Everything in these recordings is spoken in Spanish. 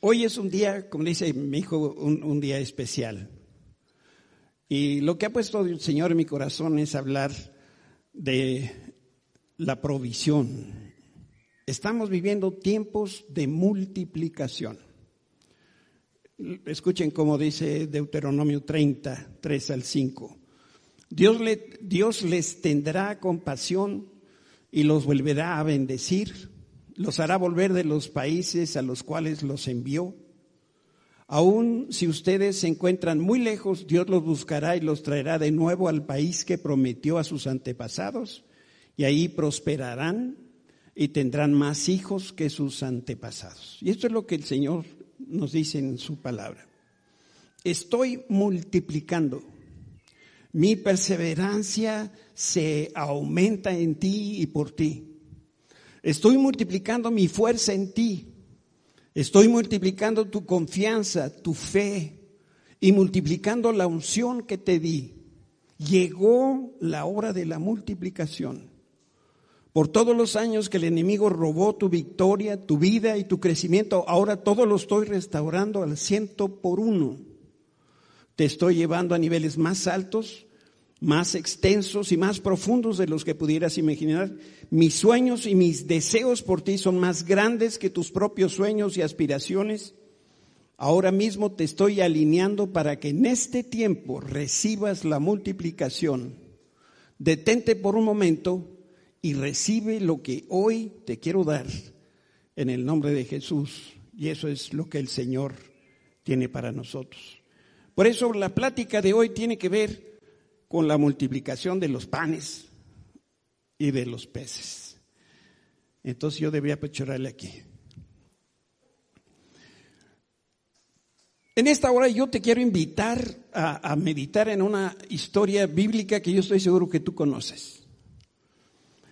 Hoy es un día, como dice mi hijo, un, día especial. Y lo que ha puesto el Señor en mi corazón es hablar de la provisión. Estamos viviendo tiempos de multiplicación. Escuchen cómo dice Deuteronomio 30, 3 al 5. Dios, le, Dios les tendrá compasión y los volverá a bendecir, los hará volver de los países a los cuales los envió. Aún si ustedes se encuentran muy lejos, Dios los buscará y los traerá de nuevo al país que prometió a sus antepasados, y ahí prosperarán y tendrán más hijos que sus antepasados. Y esto es lo que el Señor nos dice en su palabra. Estoy multiplicando. Mi perseverancia se aumenta en ti y por ti. Estoy multiplicando mi fuerza en ti. Estoy multiplicando tu confianza, tu fe y multiplicando la unción que te di. Llegó la hora de la multiplicación. Por todos los años que el enemigo robó tu victoria, tu vida y tu crecimiento, ahora todo lo estoy restaurando al ciento por uno. Te estoy llevando a niveles más altos, más extensos y más profundos de los que pudieras imaginar. Mis sueños y mis deseos por ti son más grandes que tus propios sueños y aspiraciones. Ahora mismo te estoy alineando para que en este tiempo recibas la multiplicación. Detente por un momento y recibe lo que hoy te quiero dar en el nombre de Jesús. Y eso es lo que el Señor tiene para nosotros. Por eso la plática de hoy tiene que ver con la multiplicación de los panes y de los peces. Entonces yo debería pechorarle aquí. En esta hora yo te quiero invitar a, a meditar en una historia bíblica que yo estoy seguro que tú conoces.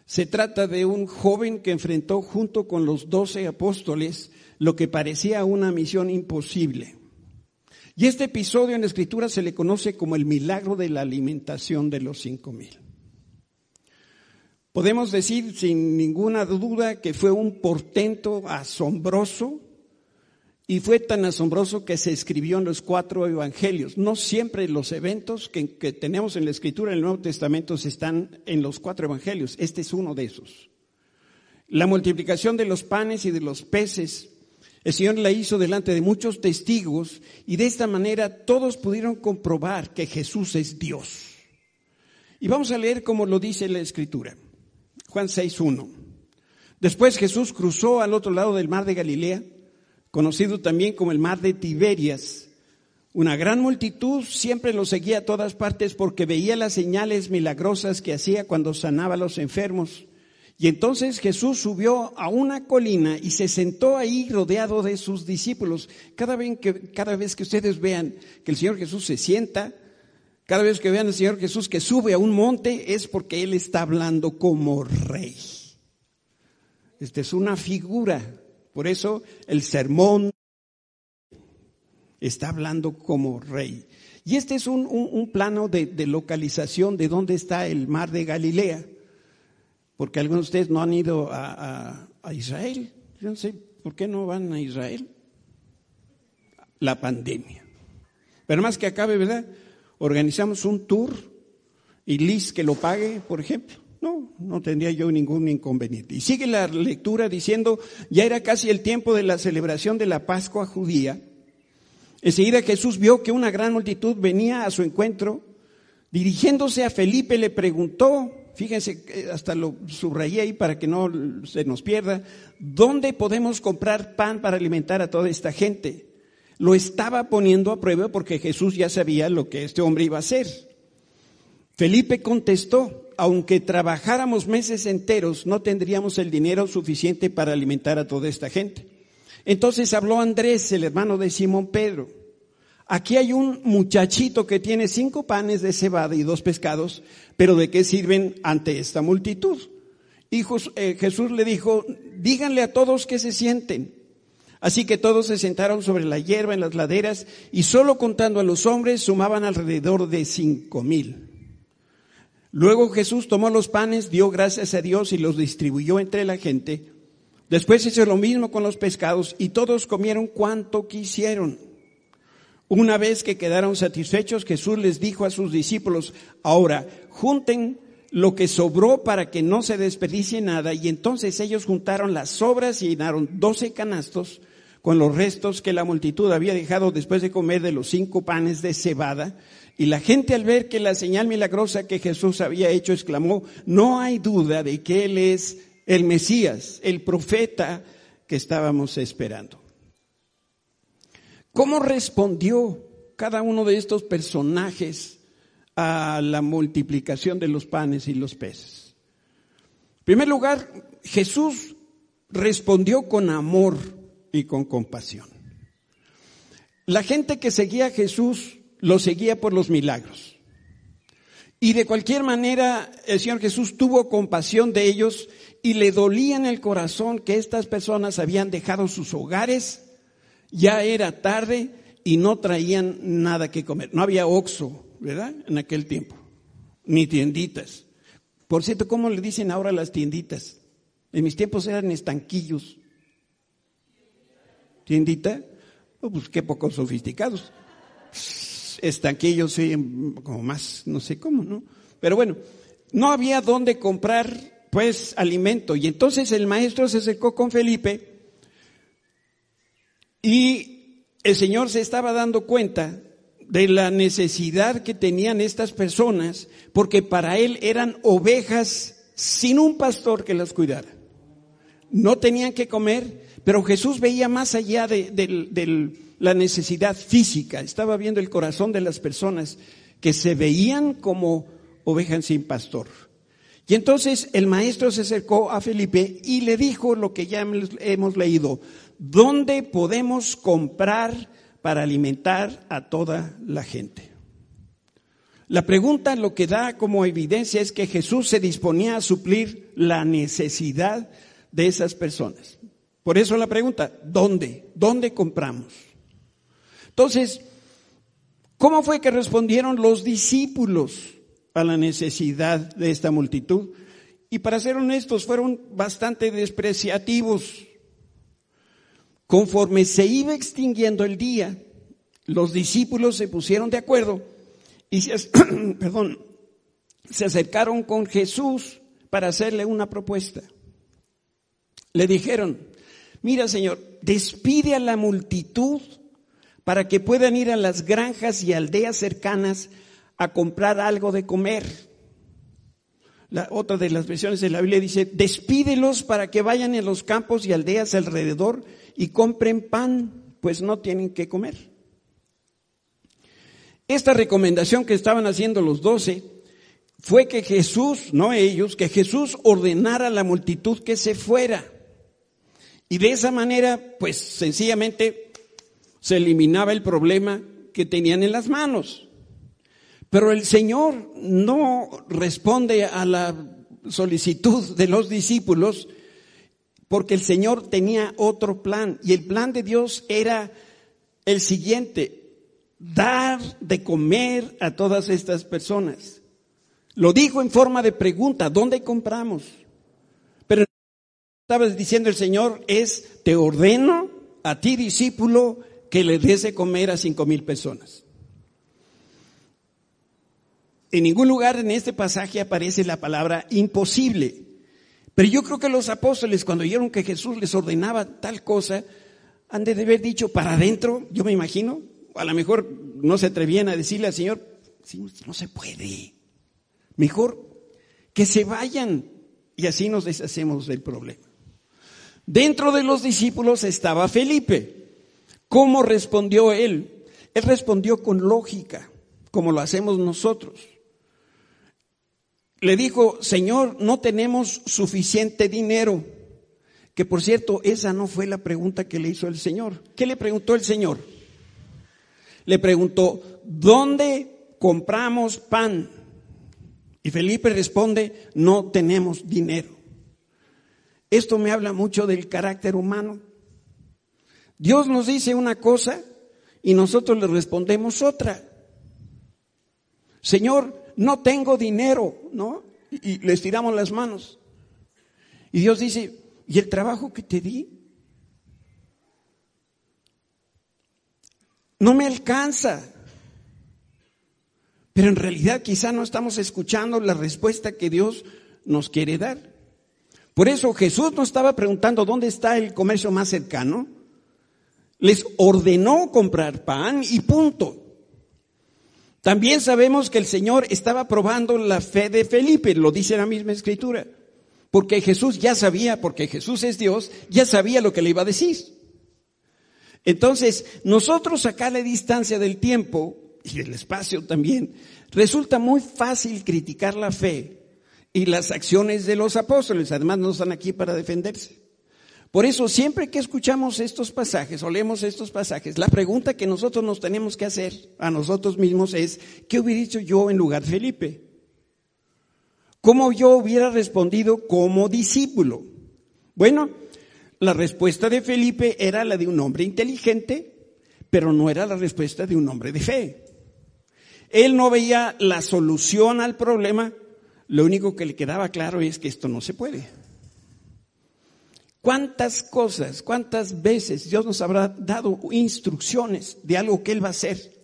Se trata de un joven que enfrentó junto con los doce apóstoles lo que parecía una misión imposible. Y este episodio en la escritura se le conoce como el milagro de la alimentación de los cinco mil. Podemos decir sin ninguna duda que fue un portento asombroso y fue tan asombroso que se escribió en los cuatro evangelios. No siempre los eventos que, tenemos en la escritura en el Nuevo Testamento están en los cuatro evangelios. Este es uno de esos. La multiplicación de los panes y de los peces, el Señor la hizo delante de muchos testigos y de esta manera todos pudieron comprobar que Jesús es Dios. Y vamos a leer como lo dice la escritura. Juan 6.1. Después Jesús cruzó al otro lado del mar de Galilea conocido también como el mar de Tiberias. Una gran multitud siempre lo seguía a todas partes porque veía las señales milagrosas que hacía cuando sanaba a los enfermos. Y entonces Jesús subió a una colina y se sentó ahí rodeado de sus discípulos. Cada vez que, cada vez que ustedes vean que el Señor Jesús se sienta, cada vez que vean al Señor Jesús que sube a un monte, es porque Él está hablando como rey. Esta es una figura por eso el sermón está hablando como rey. Y este es un, plano de, localización de dónde está el mar de Galilea. Porque algunos de ustedes no han ido a, Israel. Yo no sé, ¿por qué no van a Israel? La pandemia. Pero más que acabe, ¿verdad? Organizamos un tour y Liz que lo pague, por ejemplo. No, no tendría yo ningún inconveniente. Y sigue la lectura diciendo, ya era casi el tiempo de la celebración de la Pascua judía. Enseguida Jesús vio que una gran multitud venía a su encuentro. Dirigiéndose a Felipe le preguntó, fíjense, hasta lo subrayé ahí para que no se nos pierda, ¿dónde podemos comprar pan para alimentar a toda esta gente? Lo estaba poniendo a prueba porque Jesús ya sabía lo que este hombre iba a hacer. Felipe contestó, aunque trabajáramos meses enteros, no tendríamos el dinero suficiente para alimentar a toda esta gente. Entonces habló Andrés, el hermano de Simón Pedro. Aquí hay un muchachito que tiene cinco panes de cebada y dos pescados, pero ¿de qué sirven ante esta multitud? Y eh, Jesús le dijo, díganle a todos que se sienten. Así que todos se sentaron sobre la hierba en las laderas y solo contando a los hombres sumaban alrededor de cinco mil. Luego Jesús tomó los panes, dio gracias a Dios y los distribuyó entre la gente. Después hizo lo mismo con los pescados y todos comieron cuanto quisieron. Una vez que quedaron satisfechos, Jesús les dijo a sus discípulos, ahora junten lo que sobró para que no se desperdicie nada. Y entonces ellos juntaron las sobras y llenaron doce canastos con los restos que la multitud había dejado después de comer de los cinco panes de cebada. Y la gente al ver que la señal milagrosa que Jesús había hecho exclamó, no hay duda de que Él es el Mesías, el profeta que estábamos esperando. ¿Cómo respondió cada uno de estos personajes a la multiplicación de los panes y los peces? En primer lugar, Jesús respondió con amor y con compasión. La gente que seguía a Jesús lo seguía por los milagros. Y de cualquier manera, el Señor Jesús tuvo compasión de ellos y le dolía en el corazón que estas personas habían dejado sus hogares, ya era tarde y no traían nada que comer. No había oxo, ¿verdad? En aquel tiempo, ni tienditas. Por cierto, ¿cómo le dicen ahora las tienditas? En mis tiempos eran estanquillos tiendita, oh, pues qué poco sofisticados. Estanquillos, sí, como más, no sé cómo, ¿no? Pero bueno, no había dónde comprar, pues, alimento. Y entonces el maestro se acercó con Felipe y el Señor se estaba dando cuenta de la necesidad que tenían estas personas, porque para él eran ovejas sin un pastor que las cuidara. No tenían que comer, pero Jesús veía más allá de, la necesidad física, estaba viendo el corazón de las personas que se veían como ovejas sin pastor. Y entonces el maestro se acercó a Felipe y le dijo lo que ya hemos leído, ¿dónde podemos comprar para alimentar a toda la gente? La pregunta lo que da como evidencia es que Jesús se disponía a suplir la necesidad de esas personas. Por eso la pregunta, ¿dónde? ¿Dónde compramos? Entonces, ¿cómo fue que respondieron los discípulos a la necesidad de esta multitud? Y para ser honestos, fueron bastante despreciativos. Conforme se iba extinguiendo el día, los discípulos se pusieron de acuerdo y se, perdón, se acercaron con Jesús para hacerle una propuesta. Le dijeron, mira Señor, despide a la multitud para que puedan ir a las granjas y aldeas cercanas a comprar algo de comer. La otra de las versiones de la Biblia dice, despídelos para que vayan a los campos y aldeas alrededor y compren pan, pues no tienen que comer. Esta recomendación que estaban haciendo los doce fue que Jesús, no ellos, que Jesús ordenara a la multitud que se fuera. Y de esa manera, pues sencillamente se eliminaba el problema que tenían en las manos. Pero el Señor no responde a la solicitud de los discípulos porque el Señor tenía otro plan y el plan de Dios era el siguiente, dar de comer a todas estas personas. Lo dijo en forma de pregunta, ¿dónde compramos? estaba diciendo el Señor es, te ordeno a ti discípulo que le des de comer a cinco mil personas. En ningún lugar en este pasaje aparece la palabra imposible. Pero yo creo que los apóstoles cuando oyeron que Jesús les ordenaba tal cosa, han de haber dicho para adentro, yo me imagino, a lo mejor no se atrevían a decirle al Señor, no se puede. Mejor que se vayan y así nos deshacemos del problema. Dentro de los discípulos estaba Felipe. ¿Cómo respondió él? Él respondió con lógica, como lo hacemos nosotros. Le dijo, Señor, no tenemos suficiente dinero. Que por cierto, esa no fue la pregunta que le hizo el Señor. ¿Qué le preguntó el Señor? Le preguntó, ¿dónde compramos pan? Y Felipe responde, no tenemos dinero. Esto me habla mucho del carácter humano. Dios nos dice una cosa y nosotros le respondemos otra. Señor, no tengo dinero, ¿no? Y le estiramos las manos. Y Dios dice, ¿Y el trabajo que te di? No me alcanza. Pero en realidad quizá no estamos escuchando la respuesta que Dios nos quiere dar. Por eso Jesús no estaba preguntando dónde está el comercio más cercano. Les ordenó comprar pan y punto. También sabemos que el Señor estaba probando la fe de Felipe, lo dice la misma escritura. Porque Jesús ya sabía, porque Jesús es Dios, ya sabía lo que le iba a decir. Entonces, nosotros acá a la distancia del tiempo y el espacio también, resulta muy fácil criticar la fe y las acciones de los apóstoles. Además, no están aquí para defenderse. Por eso, siempre que escuchamos estos pasajes o leemos estos pasajes, la pregunta que nosotros nos tenemos que hacer a nosotros mismos es, ¿qué hubiera dicho yo en lugar de Felipe? ¿Cómo yo hubiera respondido como discípulo? Bueno, la respuesta de Felipe era la de un hombre inteligente, pero no era la respuesta de un hombre de fe. Él no veía la solución al problema, lo único que le quedaba claro es que esto no se puede. ¿Cuántas cosas, cuántas veces Dios nos habrá dado instrucciones de algo que Él va a hacer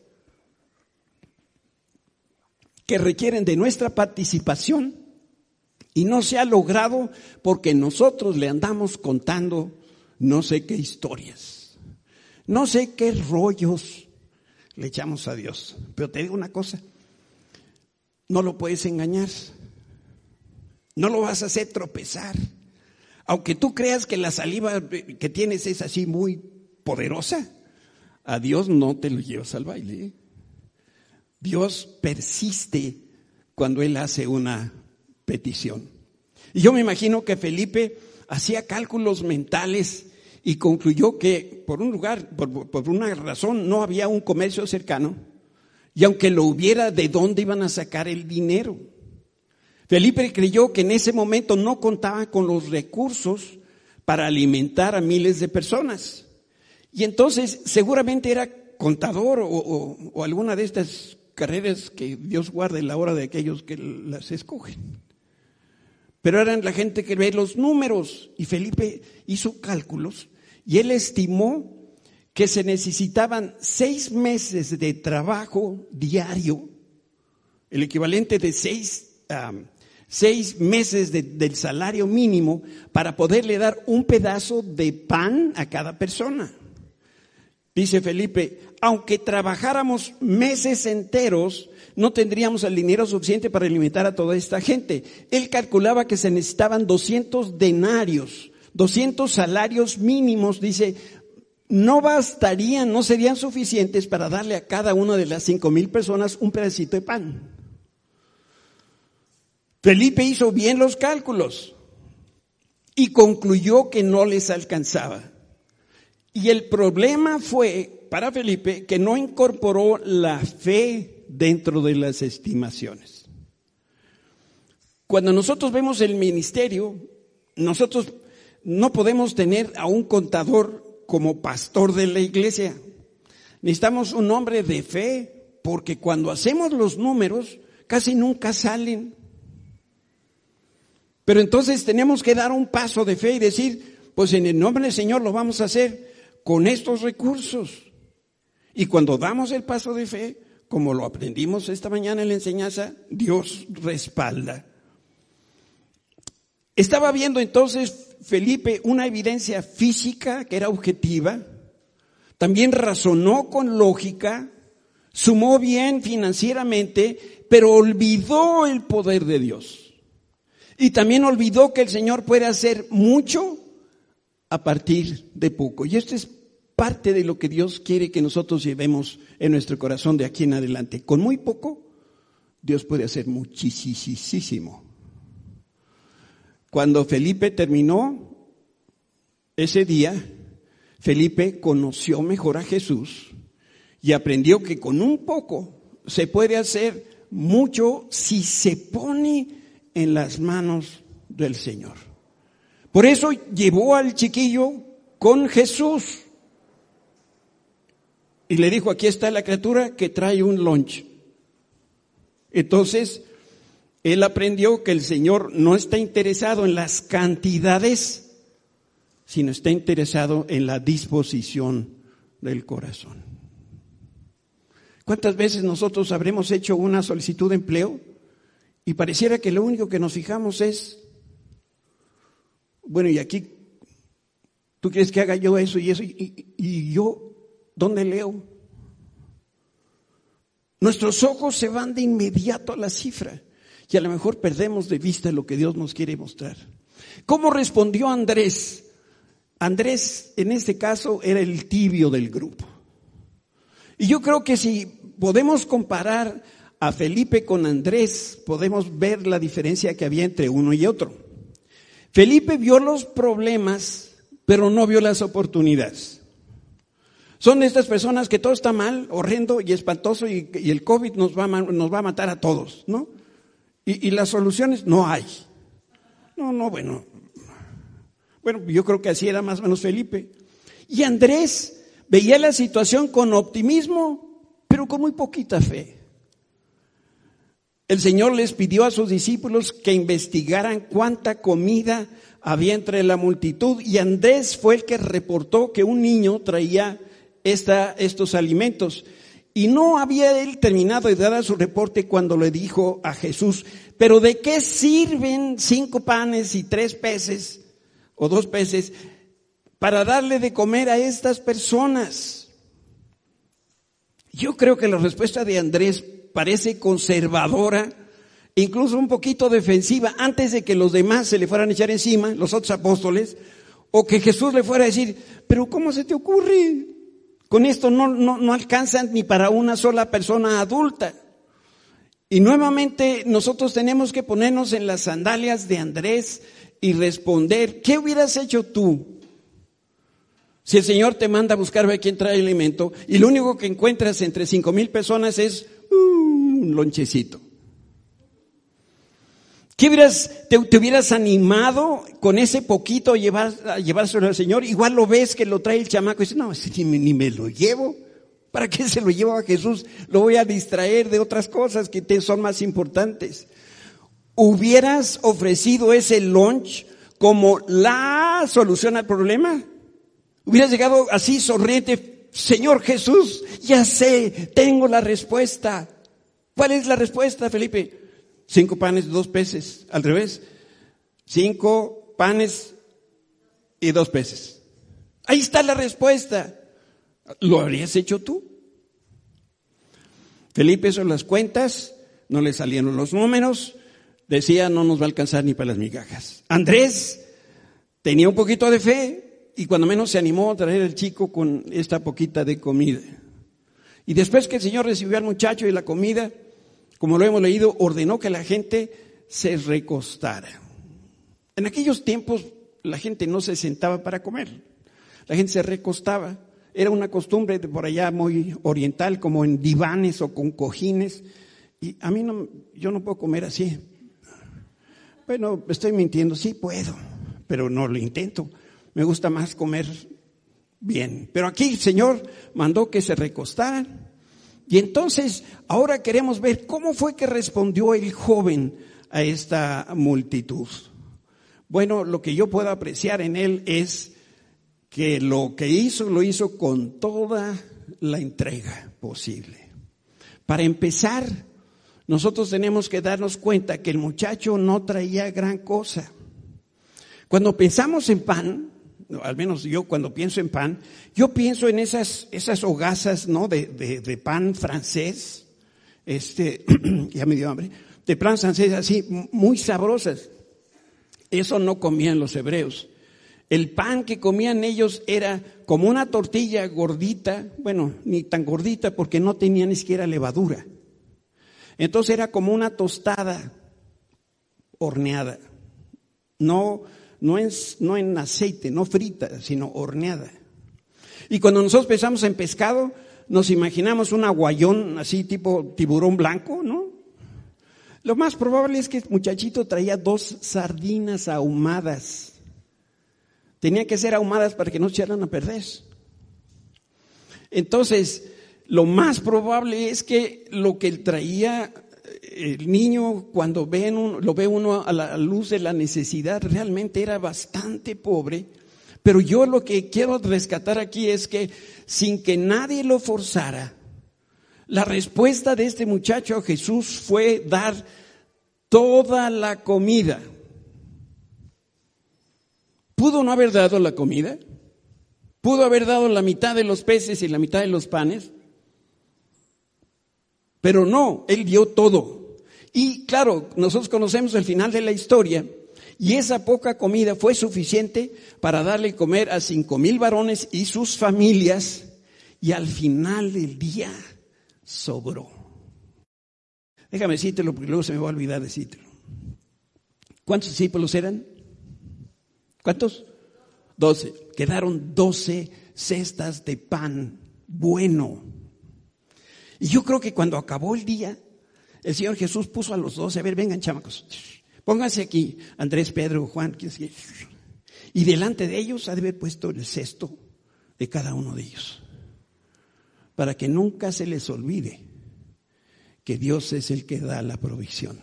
que requieren de nuestra participación y no se ha logrado porque nosotros le andamos contando no sé qué historias, no sé qué rollos le echamos a Dios. Pero te digo una cosa, no lo puedes engañar, no lo vas a hacer tropezar. Aunque tú creas que la saliva que tienes es así muy poderosa, a Dios no te lo llevas al baile. Dios persiste cuando Él hace una petición. Y yo me imagino que Felipe hacía cálculos mentales y concluyó que por un lugar, por, una razón, no había un comercio cercano y aunque lo hubiera, ¿de dónde iban a sacar el dinero? Felipe creyó que en ese momento no contaba con los recursos para alimentar a miles de personas. Y entonces seguramente era contador o, alguna de estas carreras que Dios guarda en la hora de aquellos que las escogen. Pero eran la gente que ve los números y Felipe hizo cálculos y él estimó que se necesitaban seis meses de trabajo diario, el equivalente de seis, seis meses del salario mínimo para poderle dar un pedazo de pan a cada persona. Dice Felipe, aunque trabajáramos meses enteros, no tendríamos el dinero suficiente para alimentar a toda esta gente. Él calculaba que se necesitaban 200 denarios 200 salarios mínimos, dice, no bastarían, no serían suficientes para darle a cada una de las cinco mil personas un pedacito de pan. Felipe hizo bien los cálculos y concluyó que no les alcanzaba. Y el problema fue para Felipe que no incorporó la fe dentro de las estimaciones. Cuando nosotros vemos el ministerio, nosotros no podemos tener a un contador como pastor de la iglesia. Necesitamos un hombre de fe, porque cuando hacemos los números casi nunca salen. Pero entonces tenemos que dar un paso de fe y decir, pues en el nombre del Señor lo vamos a hacer con estos recursos. Y cuando damos el paso de fe, como lo aprendimos esta mañana en la enseñanza, Dios respalda. Estaba viendo entonces Felipe una evidencia física que era objetiva, también razonó con lógica, sumó bien financieramente, pero olvidó el poder de Dios. Y también olvidó que el Señor puede hacer mucho a partir de poco. Y esto es parte de lo que Dios quiere que nosotros llevemos en nuestro corazón de aquí en adelante. Con muy poco, Dios puede hacer muchísimo. Cuando Felipe terminó ese día, Felipe conoció mejor a Jesús y aprendió que con un poco se puede hacer mucho si se pone en las manos del Señor. Por eso llevó al chiquillo con Jesús y le dijo, aquí está la criatura que trae un lunch. Entonces, él aprendió que el Señor no está interesado en las cantidades, sino está interesado en la disposición del corazón. ¿Cuántas veces nosotros habremos hecho una solicitud de empleo y pareciera que lo único que nos fijamos es, bueno, y aquí, ¿tú quieres que haga yo eso y eso? ¿Y, yo dónde leo? Nuestros ojos se van de inmediato a la cifra y a lo mejor perdemos de vista lo que Dios nos quiere mostrar. ¿Cómo respondió Andrés? Andrés, en este caso, era el tibio del grupo. Y yo creo que si podemos comparar a Felipe con Andrés, podemos ver la diferencia que había entre uno y otro. Felipe vio los problemas, pero no vio las oportunidades. Son estas personas que todo está mal, horrendo y espantoso y, el COVID nos va, a, nos va a matar a todos, ¿no? Y, y las soluciones no hay. No, no, bueno. Bueno, yo creo que así era más o menos Felipe. Y Andrés veía la situación con optimismo, pero con muy poquita fe. El Señor les pidió a sus discípulos que investigaran cuánta comida había entre la multitud y Andrés fue el que reportó que un niño traía esta, estos alimentos. Y no había él terminado de dar su reporte cuando le dijo a Jesús, pero ¿de qué sirven cinco panes y tres peces o dos peces para darle de comer a estas personas? Yo creo que la respuesta de Andrés parece conservadora, incluso un poquito defensiva, antes de que los demás se le fueran a echar encima, los otros apóstoles, o que Jesús le fuera a decir, pero ¿cómo se te ocurre? Con esto no, no, alcanzan ni para una sola persona adulta. Y nuevamente nosotros tenemos que ponernos en las sandalias de Andrés y responder, ¿qué hubieras hecho tú? Si el Señor te manda a buscar a quién trae alimento y lo único que encuentras entre cinco mil personas es un lonchecito. ¿Qué hubieras, te, hubieras animado con ese poquito a, llevar, llevárselo al Señor? Igual lo ves que lo trae el chamaco y dice, no, ni, ni me lo llevo. ¿Para qué se lo llevo a Jesús? Lo voy a distraer de otras cosas que te son más importantes. ¿Hubieras ofrecido ese lunch como la solución al problema? ¿Hubieras llegado así sonriente, Señor Jesús, ya sé, tengo la respuesta. ¿Cuál es la respuesta, Felipe? Cinco panes y dos peces. Al revés. Cinco panes y dos peces. Ahí está la respuesta. ¿Lo habrías hecho tú? Felipe hizo las cuentas, no le salieron los números, decía no nos va a alcanzar ni para las migajas. Andrés tenía un poquito de fe y cuando menos se animó a traer al chico con esta poquita de comida. Y después que el Señor recibió al muchacho y la comida, como lo hemos leído, ordenó que la gente se recostara. En aquellos tiempos la gente no se sentaba para comer, la gente se recostaba. Era una costumbre de por allá muy oriental, como en divanes o con cojines. Y a mí no, yo no puedo comer así. Bueno, estoy mintiendo, sí puedo, pero no lo intento. Me gusta más comer bien. Pero aquí el Señor mandó que se recostaran y entonces ahora queremos ver cómo fue que respondió el joven a esta multitud. Bueno, lo que yo puedo apreciar en él es que lo que hizo lo hizo con toda la entrega posible. Para empezar, nosotros tenemos que darnos cuenta que el muchacho no traía gran cosa. Cuando pensamos en pan, al menos yo cuando pienso en pan, yo pienso en esas, esas hogazas, ¿no? De, de, pan francés, este, ya me dio hambre, de pan francés así, muy sabrosas. Eso no comían los hebreos. El pan que comían ellos era como una tortilla gordita, bueno, ni tan gordita porque no tenía ni siquiera levadura. Entonces era como una tostada horneada. No, no en, no en aceite, no frita, sino horneada. Y cuando nosotros pensamos en pescado, nos imaginamos un aguayón así tipo tiburón blanco, ¿no? Lo más probable es que el muchachito traía dos sardinas ahumadas. Tenían que ser ahumadas para que no se echaran a perder. Entonces, lo más probable es que lo que él traía el niño cuando lo ve uno a la luz de la necesidad realmente era bastante pobre, Pero yo lo que quiero rescatar aquí es que sin que nadie lo forzara, la respuesta de este muchacho a Jesús fue dar toda la comida. ¿Pudo no haber dado la comida? ¿Pudo haber dado la mitad de los peces y la mitad de los panes? Pero no, él dio todo. Y claro, nosotros conocemos el final de la historia y esa poca comida fue suficiente para darle comer a cinco mil varones y sus familias y al final del día sobró. Déjame decírtelo porque luego se me va a olvidar decírtelo. ¿Cuántos discípulos eran? ¿Cuántos? Doce. Quedaron doce cestas de pan bueno. Y yo creo que cuando acabó el día, el Señor Jesús puso a los doce, a ver, vengan chamacos, pónganse aquí, Andrés, Pedro, Juan, y delante de ellos ha de haber puesto el cesto de cada uno de ellos, para que nunca se les olvide que Dios es el que da la provisión.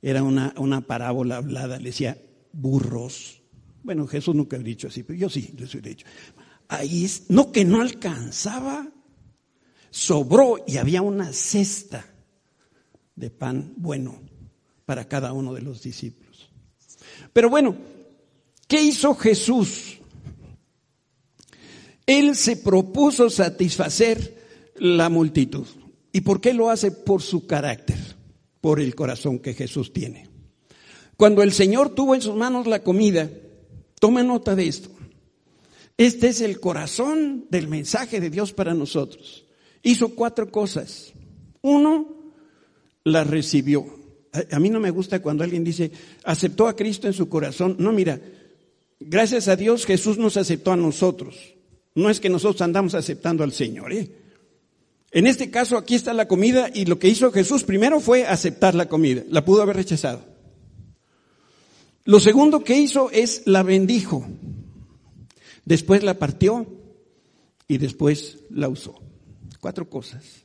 Era una, una parábola hablada, le decía, burros. Bueno, Jesús nunca ha dicho así, pero yo sí les he dicho. Ahí no que no alcanzaba sobró y había una cesta de pan bueno para cada uno de los discípulos. Pero bueno, ¿qué hizo Jesús? Él se propuso satisfacer la multitud. ¿Y por qué lo hace? Por su carácter, por el corazón que Jesús tiene. Cuando el Señor tuvo en sus manos la comida, toma nota de esto. Este es el corazón del mensaje de Dios para nosotros hizo cuatro cosas. Uno, la recibió. A, mí no me gusta cuando alguien dice, aceptó a Cristo en su corazón. No, mira, gracias a Dios Jesús nos aceptó a nosotros. No es que nosotros andamos aceptando al Señor. ¿eh? En este caso, aquí está la comida y lo que hizo Jesús primero fue aceptar la comida. La pudo haber rechazado. Lo segundo que hizo es la bendijo. Después la partió y después la usó. Cuatro cosas.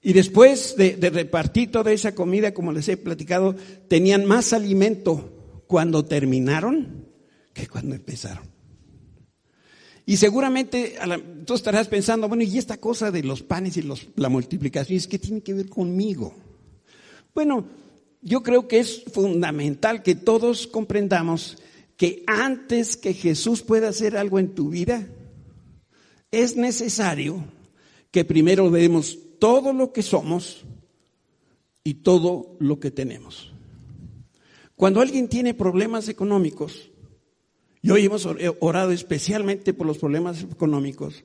Y después de, repartir toda esa comida, como les he platicado, tenían más alimento cuando terminaron que cuando empezaron. Y seguramente tú estarás pensando, bueno, ¿y esta cosa de los panes y la multiplicación? ¿Qué tiene que ver conmigo? Bueno, yo creo que es fundamental que todos comprendamos que antes que Jesús pueda hacer algo en tu vida, es necesario que primero vemos todo lo que somos y todo lo que tenemos. Cuando alguien tiene problemas económicos, y hoy hemos orado especialmente por los problemas económicos,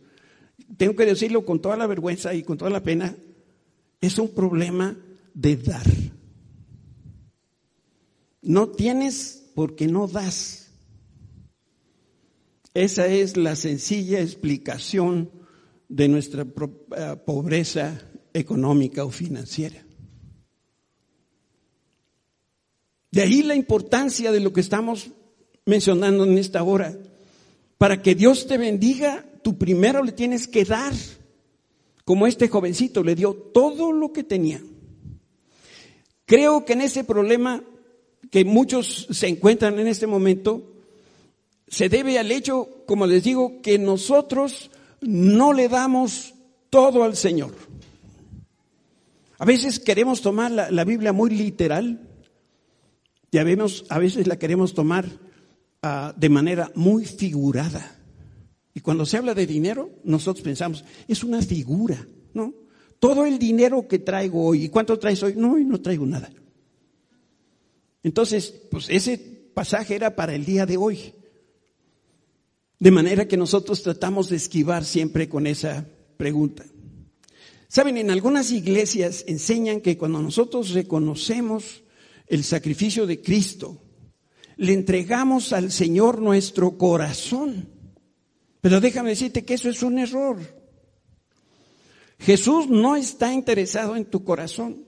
tengo que decirlo con toda la vergüenza y con toda la pena, es un problema de dar. No tienes porque no das. Esa es la sencilla explicación de nuestra eh, pobreza económica o financiera. De ahí la importancia de lo que estamos mencionando en esta hora. Para que Dios te bendiga, tú primero le tienes que dar, como este jovencito le dio todo lo que tenía. Creo que en ese problema que muchos se encuentran en este momento, se debe al hecho, como les digo, que nosotros no le damos todo al Señor. A veces queremos tomar la, Biblia muy literal y a veces, la queremos tomar ah, de manera muy figurada. Y cuando se habla de dinero, nosotros pensamos, es una figura, ¿no? Todo el dinero que traigo hoy, ¿y cuánto traes hoy? No, hoy no traigo nada. Entonces, pues ese pasaje era para el día de hoy. De manera que nosotros tratamos de esquivar siempre con esa pregunta. Saben, en algunas iglesias enseñan que cuando nosotros reconocemos el sacrificio de Cristo, le entregamos al Señor nuestro corazón. Pero déjame decirte que eso es un error. Jesús no está interesado en tu corazón.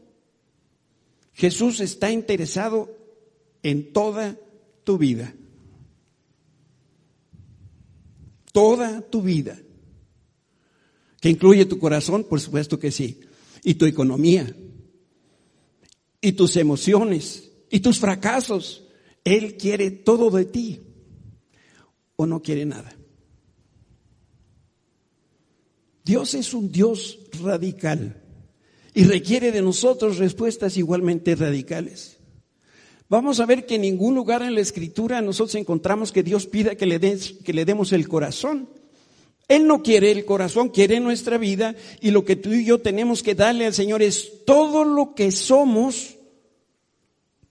Jesús está interesado en toda tu vida. Toda tu vida. ¿Que incluye tu corazón? Por supuesto que sí. Y tu economía. Y tus emociones. Y tus fracasos. Él quiere todo de ti. o no quiere nada. Dios es un Dios radical y requiere de nosotros respuestas igualmente radicales. Vamos a ver que en ningún lugar en la escritura nosotros encontramos que Dios pida que le, que le demos el corazón. Él no quiere el corazón, quiere nuestra vida y lo que tú y yo tenemos que darle al Señor es todo lo que somos,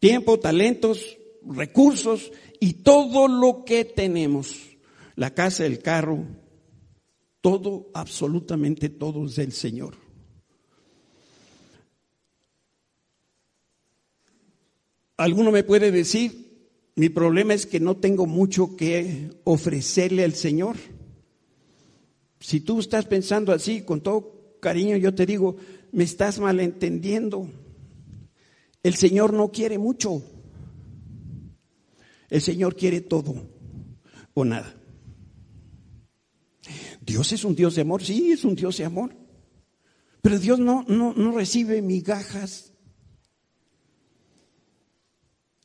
tiempo, talentos, recursos y todo lo que tenemos, la casa, el carro, todo, absolutamente todo es del Señor. Alguno me puede decir, mi problema es que no tengo mucho que ofrecerle al Señor. Si tú estás pensando así, con todo cariño, yo te digo, me estás malentendiendo. El Señor no quiere mucho. El Señor quiere todo o nada. Dios es un Dios de amor, sí, es un Dios de amor. Pero Dios no, no, no recibe migajas.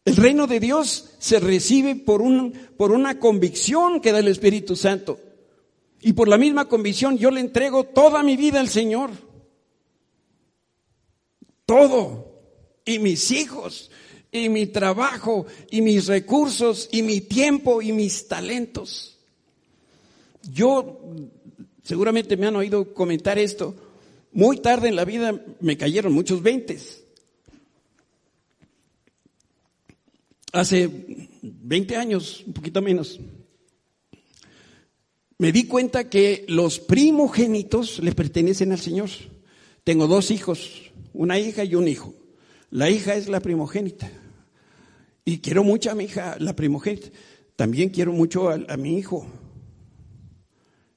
El reino de Dios se recibe por, un, por una convicción que da el Espíritu Santo. Y por la misma convicción yo le entrego toda mi vida al Señor. Todo. Y mis hijos, y mi trabajo, y mis recursos, y mi tiempo, y mis talentos. Yo, seguramente me han oído comentar esto, muy tarde en la vida me cayeron muchos veintes. Hace 20 años, un poquito menos, me di cuenta que los primogénitos le pertenecen al Señor. Tengo dos hijos, una hija y un hijo. La hija es la primogénita. Y quiero mucho a mi hija, la primogénita. También quiero mucho a, a mi hijo,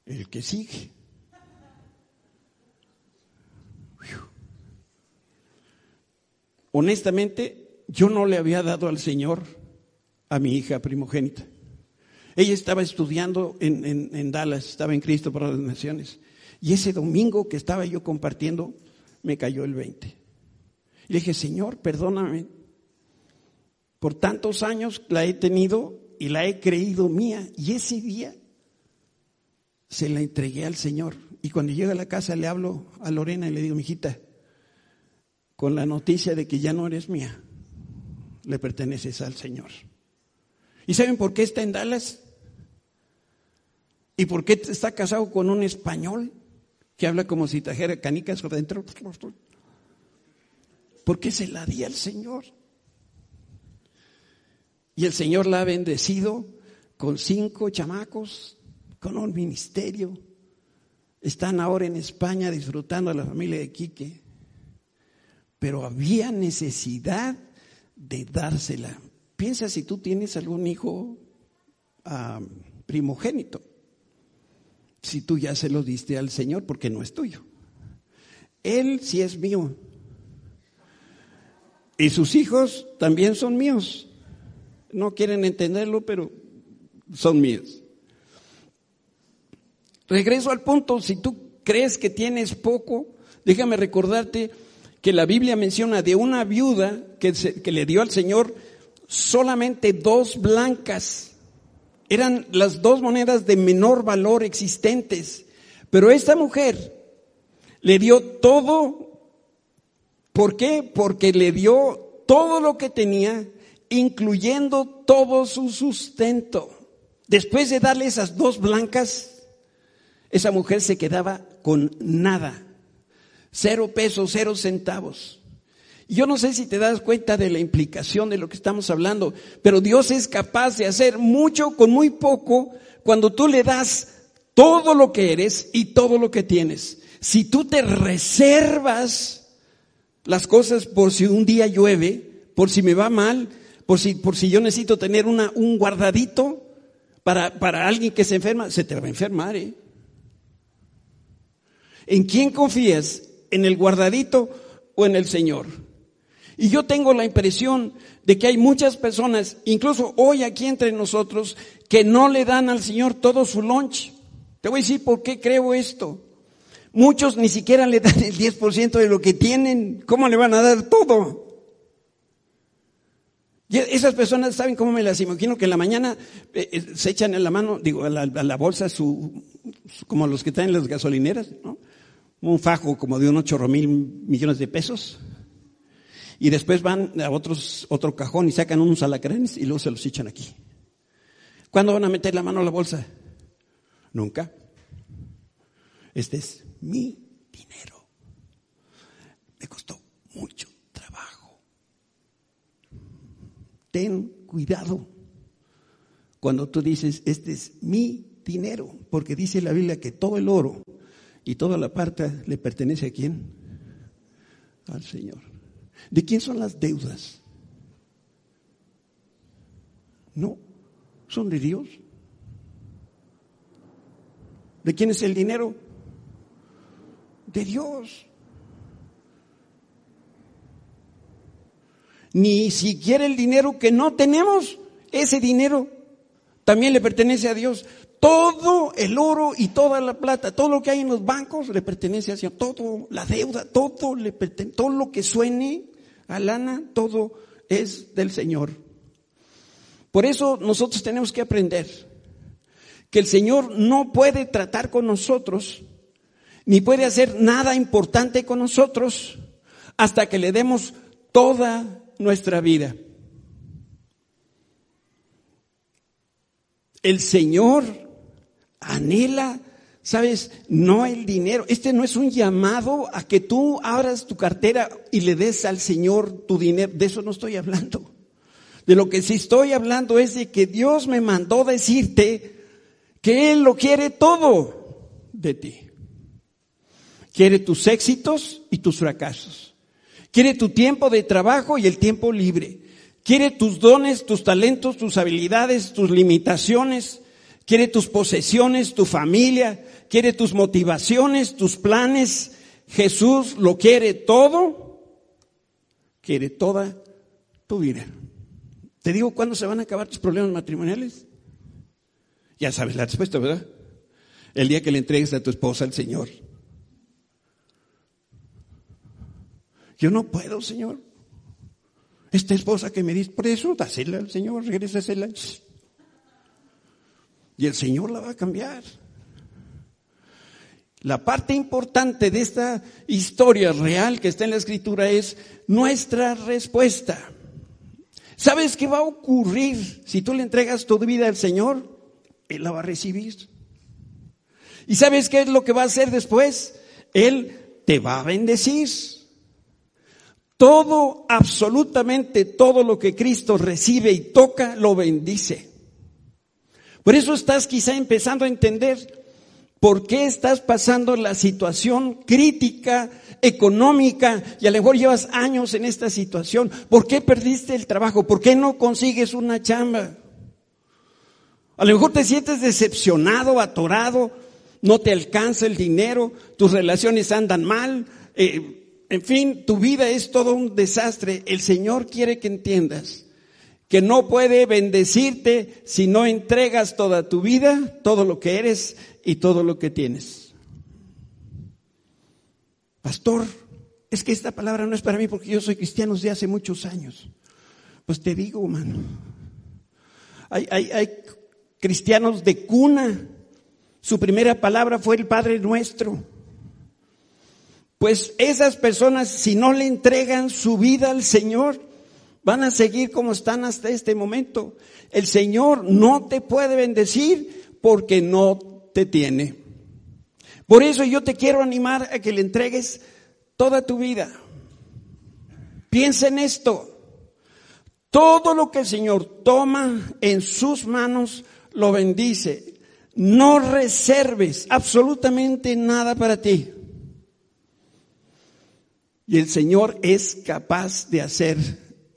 el que sigue. Honestamente, yo no le había dado al Señor a mi hija primogénita. Ella estaba estudiando en, Dallas, estaba en Cristo para las Naciones. Y ese domingo que estaba yo compartiendo, me cayó el 20. Y le dije, Señor, perdóname. Por tantos años la he tenido y la he creído mía. Y ese día se la entregué al Señor. Y cuando llega a la casa le hablo a Lorena y le digo, mijita, con la noticia de que ya no eres mía, le perteneces al Señor. ¿Y saben por qué está en Dallas? ¿Y por qué está casado con un español que habla como si trajera canicas por dentro? Porque se la di al Señor. Y el Señor la ha bendecido con cinco chamacos, con un ministerio. Están ahora en España disfrutando a la familia de Quique. Pero había necesidad de dársela. Piensa si tú tienes algún hijo ah, primogénito, si tú ya se lo diste al Señor porque no es tuyo. Él sí es mío. Y sus hijos también son míos. No quieren entenderlo, pero son míos. Regreso al punto, si tú crees que tienes poco, déjame recordarte que la Biblia menciona de una viuda que, que le dio al Señor solamente dos blancas. Eran las dos monedas de menor valor existentes. Pero esta mujer le dio todo. ¿Por qué? Porque le dio todo lo que tenía, incluyendo todo su sustento. Después de darle esas dos blancas, esa mujer se quedaba con nada. Cero pesos, cero centavos. Yo no sé si te das cuenta de la implicación de lo que estamos hablando, pero Dios es capaz de hacer mucho con muy poco cuando tú le das todo lo que eres y todo lo que tienes. Si tú te reservas las cosas por si un día llueve, por si me va mal, por si, por si yo necesito tener una, un guardadito para, para alguien que se enferma, se te va a enfermar. ¿eh? ¿En quién confías? ¿En el guardadito o en el Señor? Y yo tengo la impresión de que hay muchas personas, incluso hoy aquí entre nosotros, que no le dan al Señor todo su lunch. Te voy a decir por qué creo esto. Muchos ni siquiera le dan el 10% de lo que tienen. ¿Cómo le van a dar todo? Esas personas saben cómo me las imagino, que en la mañana eh, eh, se echan en la mano, digo, a la, bolsa su, como los que traen las gasolineras, ¿no? Un fajo como de unos chorro mil millones de pesos. Y después van a otros, otro cajón y sacan unos alacranes y luego se los echan aquí. ¿Cuándo van a meter la mano a la bolsa? Nunca. Este es mi dinero. Me costó mucho trabajo. Ten cuidado cuando tú dices, este es mi dinero, porque dice la Biblia que todo el oro y toda la parte le pertenece a quién? Al Señor. ¿De quién son las deudas? No, son de Dios. ¿De quién es el dinero? De Dios. Ni siquiera el dinero que no tenemos, ese dinero también le pertenece a Dios. Todo el oro y toda la plata, todo lo que hay en los bancos le pertenece a Dios. Todo, la deuda, todo le pertenece, todo lo que suene a lana, todo es del Señor. Por eso nosotros tenemos que aprender que el Señor no puede tratar con nosotros, ni puede hacer nada importante con nosotros hasta que le demos toda nuestra vida. El Señor anhela, sabes, no el dinero. Este no es un llamado a que tú abras tu cartera y le des al Señor tu dinero. De eso no estoy hablando. De lo que sí estoy hablando es de que Dios me mandó decirte que Él lo quiere todo de ti. Quiere tus éxitos y tus fracasos. Quiere tu tiempo de trabajo y el tiempo libre. Quiere tus dones, tus talentos, tus habilidades, tus limitaciones. Quiere tus posesiones, tu familia. Quiere tus motivaciones, tus planes. Jesús lo quiere todo. Quiere toda tu vida. Te digo cuándo se van a acabar tus problemas matrimoniales. Ya sabes la respuesta, ¿verdad? El día que le entregues a tu esposa al Señor. Yo no puedo, Señor. Esta esposa que me dice, por eso, dásela al Señor, regrésasela. Y el Señor la va a cambiar. La parte importante de esta historia real que está en la escritura es nuestra respuesta. ¿Sabes qué va a ocurrir si tú le entregas tu vida al Señor? Él la va a recibir. ¿Y sabes qué es lo que va a hacer después? Él te va a bendecir. Todo, absolutamente todo lo que Cristo recibe y toca, lo bendice. Por eso estás quizá empezando a entender por qué estás pasando la situación crítica económica y a lo mejor llevas años en esta situación. ¿Por qué perdiste el trabajo? ¿Por qué no consigues una chamba? A lo mejor te sientes decepcionado, atorado, no te alcanza el dinero, tus relaciones andan mal, eh, en fin, tu vida es todo un desastre. El Señor quiere que entiendas que no puede bendecirte si no entregas toda tu vida, todo lo que eres y todo lo que tienes. Pastor, es que esta palabra no es para mí porque yo soy cristiano desde hace muchos años. Pues te digo, hermano, hay, hay cristianos de cuna. Su primera palabra fue el Padre nuestro. Pues esas personas, si no le entregan su vida al Señor, van a seguir como están hasta este momento. El Señor no te puede bendecir porque no te tiene. Por eso yo te quiero animar a que le entregues toda tu vida. Piensa en esto. Todo lo que el Señor toma en sus manos lo bendice. No reserves absolutamente nada para ti. Y el Señor es capaz de hacer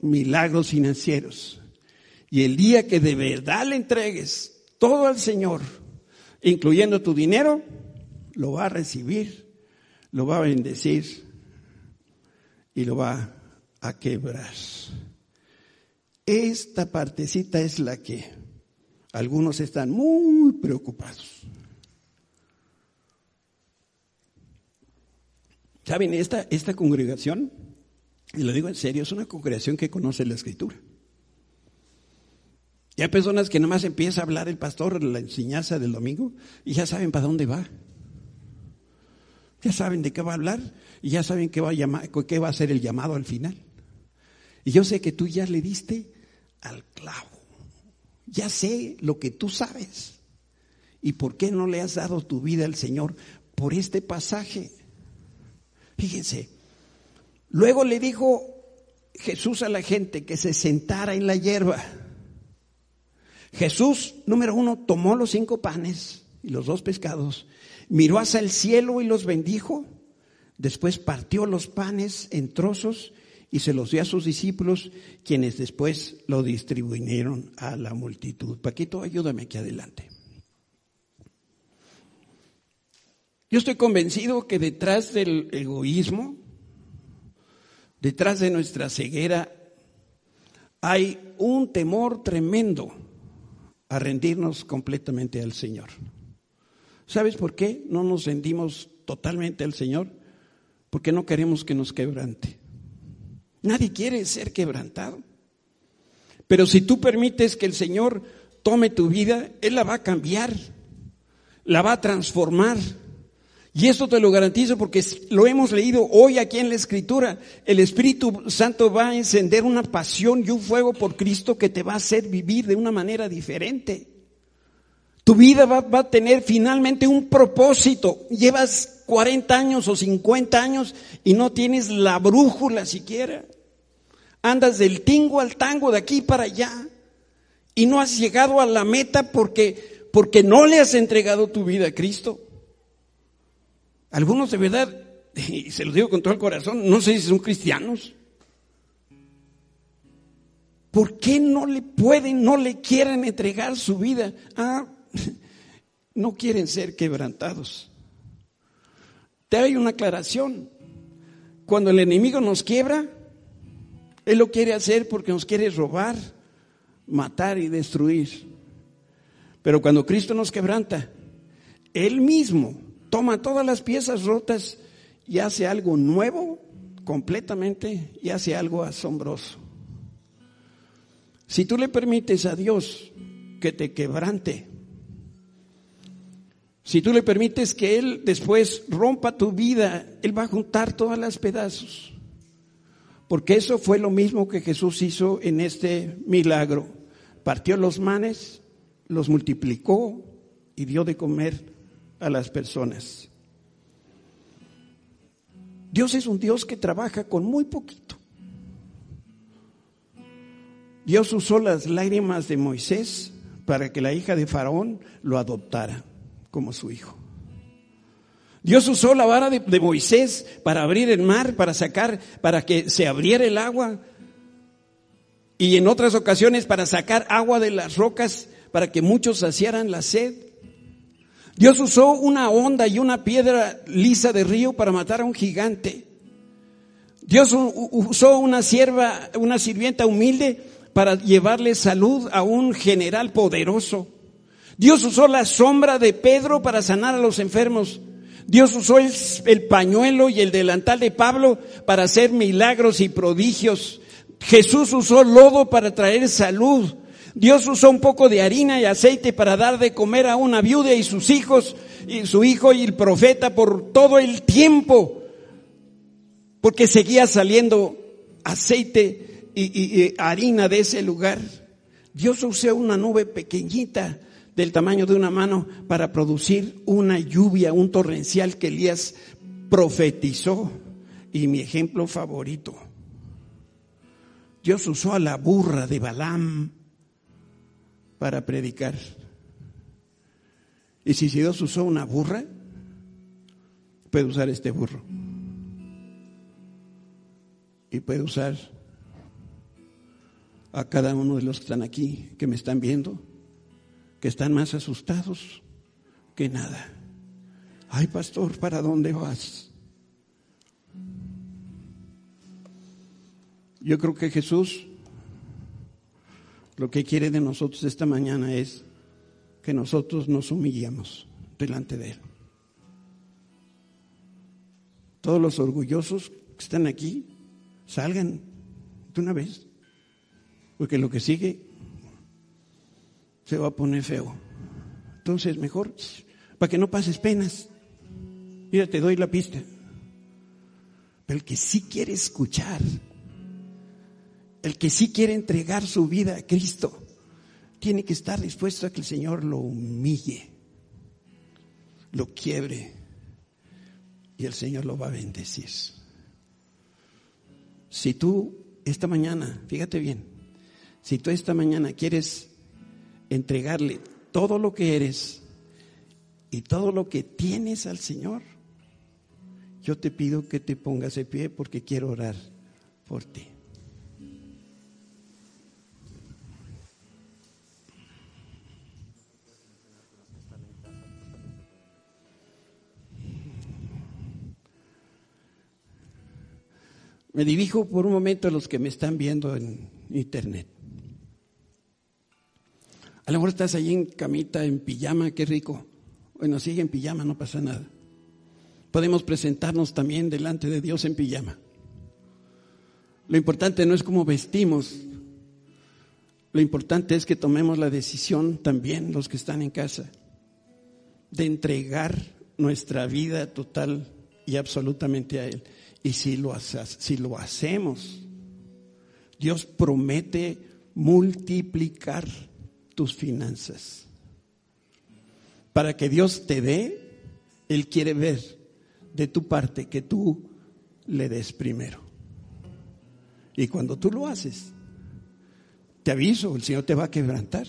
milagros financieros. Y el día que de verdad le entregues todo al Señor, incluyendo tu dinero, lo va a recibir, lo va a bendecir y lo va a quebrar. Esta partecita es la que algunos están muy preocupados. ¿Saben? Esta, esta congregación, y lo digo en serio, es una congregación que conoce la escritura. Y hay personas que nomás empieza a hablar el pastor la enseñanza del domingo y ya saben para dónde va. Ya saben de qué va a hablar y ya saben qué va a, llamar, qué va a ser el llamado al final. Y yo sé que tú ya le diste al clavo. Ya sé lo que tú sabes. ¿Y por qué no le has dado tu vida al Señor por este pasaje? Fíjense. Luego le dijo Jesús a la gente que se sentara en la hierba. Jesús, número uno, tomó los cinco panes y los dos pescados, miró hacia el cielo y los bendijo, después partió los panes en trozos y se los dio a sus discípulos, quienes después lo distribuyeron a la multitud. Paquito, ayúdame aquí adelante. Yo estoy convencido que detrás del egoísmo, detrás de nuestra ceguera, hay un temor tremendo a rendirnos completamente al Señor. ¿Sabes por qué no nos rendimos totalmente al Señor? Porque no queremos que nos quebrante. Nadie quiere ser quebrantado. Pero si tú permites que el Señor tome tu vida, Él la va a cambiar, la va a transformar. Y esto te lo garantizo porque lo hemos leído hoy aquí en la Escritura. El Espíritu Santo va a encender una pasión y un fuego por Cristo que te va a hacer vivir de una manera diferente. Tu vida va, va a tener finalmente un propósito. Llevas 40 años o 50 años y no tienes la brújula siquiera. Andas del tingo al tango, de aquí para allá, y no has llegado a la meta porque, porque no le has entregado tu vida a Cristo. Algunos de verdad, y se lo digo con todo el corazón, no sé si son cristianos. ¿Por qué no le pueden, no le quieren entregar su vida? Ah, no quieren ser quebrantados. Te hay una aclaración. Cuando el enemigo nos quiebra, él lo quiere hacer porque nos quiere robar, matar y destruir. Pero cuando Cristo nos quebranta, Él mismo toma todas las piezas rotas y hace algo nuevo completamente y hace algo asombroso. Si tú le permites a Dios que te quebrante, si tú le permites que Él después rompa tu vida, Él va a juntar todas las pedazos. Porque eso fue lo mismo que Jesús hizo en este milagro. Partió los manes, los multiplicó y dio de comer a las personas. Dios es un Dios que trabaja con muy poquito. Dios usó las lágrimas de Moisés para que la hija de Faraón lo adoptara como su hijo. Dios usó la vara de, Moisés para abrir el mar, para sacar, para que se abriera el agua. Y en otras ocasiones para sacar agua de las rocas para que muchos saciaran la sed. Dios usó una onda y una piedra lisa de río para matar a un gigante. Dios usó una sierva, una sirvienta humilde para llevarle salud a un general poderoso. Dios usó la sombra de Pedro para sanar a los enfermos. Dios usó el, pañuelo y el delantal de Pablo para hacer milagros y prodigios. Jesús usó lodo para traer salud. Dios usó un poco de harina y aceite para dar de comer a una viuda y sus hijos, y su hijo y el profeta por todo el tiempo, porque seguía saliendo aceite y, harina de ese lugar. Dios usó una nube pequeñita del tamaño de una mano para producir una lluvia, un torrencial que Elías profetizó. Y mi ejemplo favorito, Dios usó a la burra de Balaam para predicar. Y si Dios usó una burra, puede usar este burro. Y puede usar a cada uno de los que están aquí, que me están viendo, que están más asustados que nada. Ay, pastor, ¿para dónde vas? Yo creo que Jesús lo que quiere de nosotros esta mañana es que nosotros nos humillemos delante de Él. Todos los orgullosos que están aquí, salgan de una vez, porque lo que sigue se va a poner feo. Entonces, mejor, para que no pases penas, mira, te doy la pista. Pero el que sí quiere escuchar, el que sí quiere entregar su vida a Cristo, tiene que estar dispuesto a que el Señor lo humille, lo quiebre y el Señor lo va a bendecir. Si tú esta mañana, fíjate bien, si tú esta mañana quieres entregarle todo lo que eres y todo lo que tienes al Señor, yo te pido que te pongas de pie porque quiero orar por ti. Me dirijo por un momento a los que me están viendo en internet. A lo mejor estás ahí en camita, en pijama, qué rico. Bueno, sigue en pijama, no pasa nada. Podemos presentarnos también delante de Dios en pijama. Lo importante no es cómo vestimos, lo importante es que tomemos la decisión también, los que están en casa, de entregar nuestra vida total y absolutamente a Él. Y si lo, si lo hacemos, Dios promete multiplicar tus finanzas. Para que Dios te dé, Él quiere ver de tu parte que tú le des primero. Y cuando tú lo haces, te aviso, el Señor te va a quebrantar.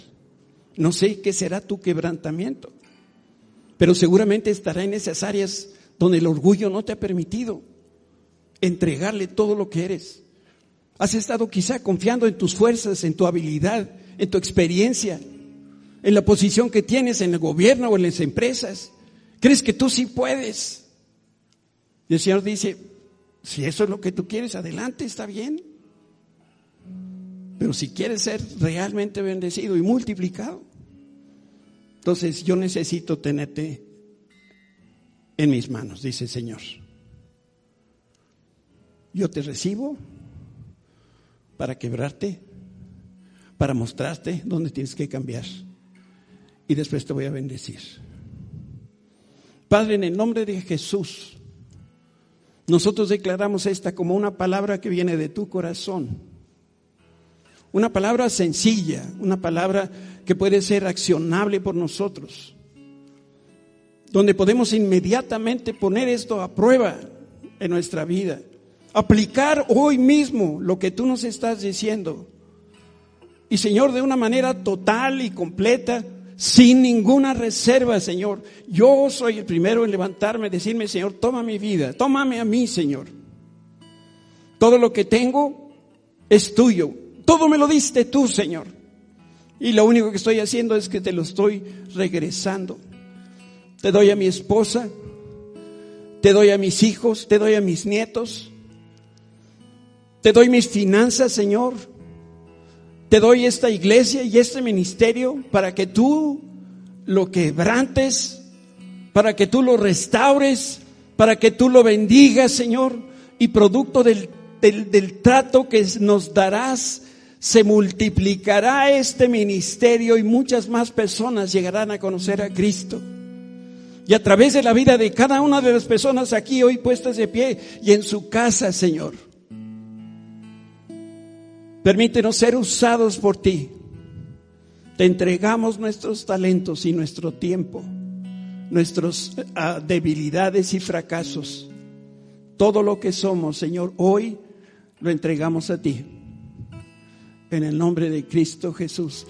No sé qué será tu quebrantamiento, pero seguramente estará en esas áreas donde el orgullo no te ha permitido entregarle todo lo que eres. Has estado quizá confiando en tus fuerzas, en tu habilidad, en tu experiencia, en la posición que tienes en el gobierno o en las empresas. Crees que tú sí puedes. Y el Señor dice, si eso es lo que tú quieres, adelante, está bien. Pero si quieres ser realmente bendecido y multiplicado, entonces yo necesito tenerte en mis manos, dice el Señor. Yo te recibo para quebrarte, para mostrarte dónde tienes que cambiar. Y después te voy a bendecir. Padre, en el nombre de Jesús, nosotros declaramos esta como una palabra que viene de tu corazón. Una palabra sencilla, una palabra que puede ser accionable por nosotros. Donde podemos inmediatamente poner esto a prueba en nuestra vida aplicar hoy mismo lo que tú nos estás diciendo. Y Señor, de una manera total y completa, sin ninguna reserva, Señor. Yo soy el primero en levantarme, decirme, Señor, toma mi vida, tómame a mí, Señor. Todo lo que tengo es tuyo. Todo me lo diste tú, Señor. Y lo único que estoy haciendo es que te lo estoy regresando. Te doy a mi esposa, te doy a mis hijos, te doy a mis nietos. Te doy mis finanzas, Señor. Te doy esta iglesia y este ministerio para que tú lo quebrantes, para que tú lo restaures, para que tú lo bendigas, Señor. Y producto del, del, trato que nos darás, se multiplicará este ministerio y muchas más personas llegarán a conocer a Cristo. Y a través de la vida de cada una de las personas aquí hoy puestas de pie y en su casa, Señor Permítenos ser usados por ti. Te entregamos nuestros talentos y nuestro tiempo, nuestras ah, debilidades y fracasos. Todo lo que somos, Señor, hoy lo entregamos a ti. En el nombre de Cristo Jesús.